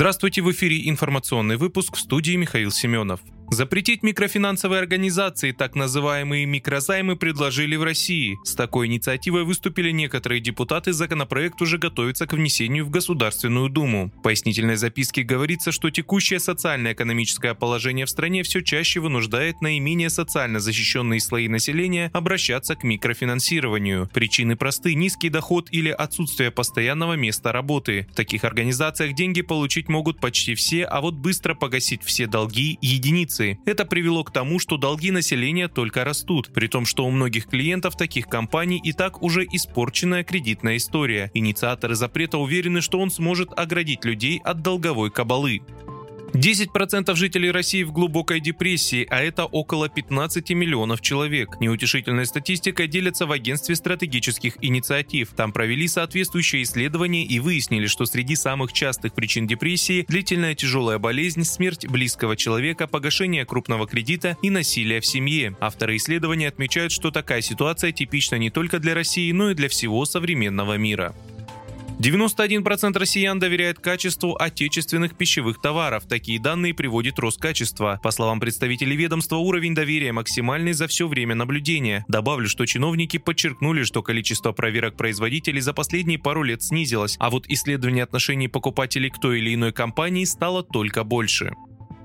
Здравствуйте, в эфире информационный выпуск в студии Михаил Семенов. Запретить микрофинансовые организации, так называемые микрозаймы, предложили в России. С такой инициативой выступили некоторые депутаты, законопроект уже готовится к внесению в Государственную Думу. В пояснительной записке говорится, что текущее социально-экономическое положение в стране все чаще вынуждает наименее социально защищенные слои населения обращаться к микрофинансированию. Причины просты – низкий доход или отсутствие постоянного места работы. В таких организациях деньги получить могут почти все, а вот быстро погасить все долги – единицы инфляции. Это привело к тому, что долги населения только растут, при том, что у многих клиентов таких компаний и так уже испорченная кредитная история. Инициаторы запрета уверены, что он сможет оградить людей от долговой кабалы. 10% жителей России в глубокой депрессии, а это около 15 миллионов человек. Неутешительной статистикой делятся в агентстве стратегических инициатив. Там провели соответствующее исследование и выяснили, что среди самых частых причин депрессии длительная тяжелая болезнь, смерть близкого человека, погашение крупного кредита и насилие в семье. Авторы исследования отмечают, что такая ситуация типична не только для России, но и для всего современного мира. 91% россиян доверяет качеству отечественных пищевых товаров. Такие данные приводит Роскачество. По словам представителей ведомства, уровень доверия максимальный за все время наблюдения. Добавлю, что чиновники подчеркнули, что количество проверок производителей за последние пару лет снизилось, а вот исследование отношений покупателей к той или иной компании стало только больше.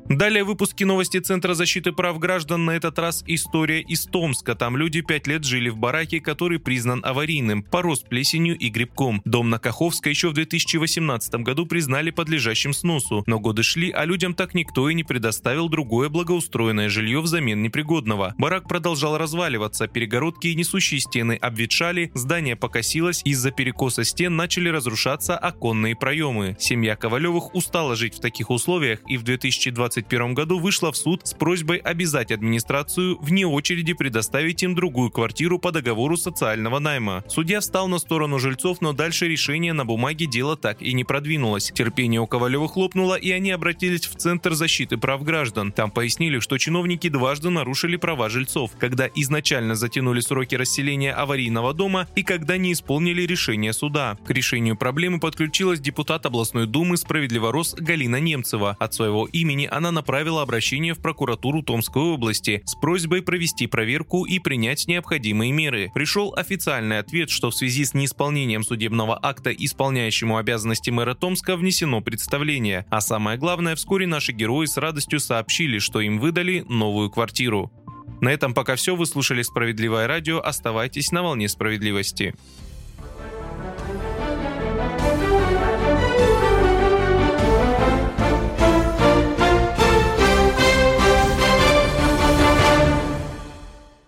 Далее выпуски новости Центра защиты прав граждан. На этот раз история из Томска. Там люди пять лет жили в бараке, который признан аварийным, порос плесенью и грибком. Дом на Каховской еще в 2018 году признали подлежащим сносу. Но годы шли, а людям так никто и не предоставил другое благоустроенное жилье взамен непригодного. Барак продолжал разваливаться, перегородки и несущие стены обветшали, здание покосилось, из-за перекоса стен начали разрушаться оконные проемы. Семья Ковалевых устала жить в таких условиях и в 2020 2021 году вышла в суд с просьбой обязать администрацию вне очереди предоставить им другую квартиру по договору социального найма. Судья встал на сторону жильцов, но дальше решение на бумаге дело так и не продвинулось. Терпение у Ковалева хлопнуло, и они обратились в Центр защиты прав граждан. Там пояснили, что чиновники дважды нарушили права жильцов, когда изначально затянули сроки расселения аварийного дома и когда не исполнили решение суда. К решению проблемы подключилась депутат областной думы «Справедливорос» Галина Немцева. От своего имени она она направила обращение в прокуратуру Томской области с просьбой провести проверку и принять необходимые меры. Пришел официальный ответ, что в связи с неисполнением судебного акта исполняющему обязанности мэра Томска внесено представление. А самое главное, вскоре наши герои с радостью сообщили, что им выдали новую квартиру. На этом пока все. Вы слушали «Справедливое радио». Оставайтесь на волне справедливости.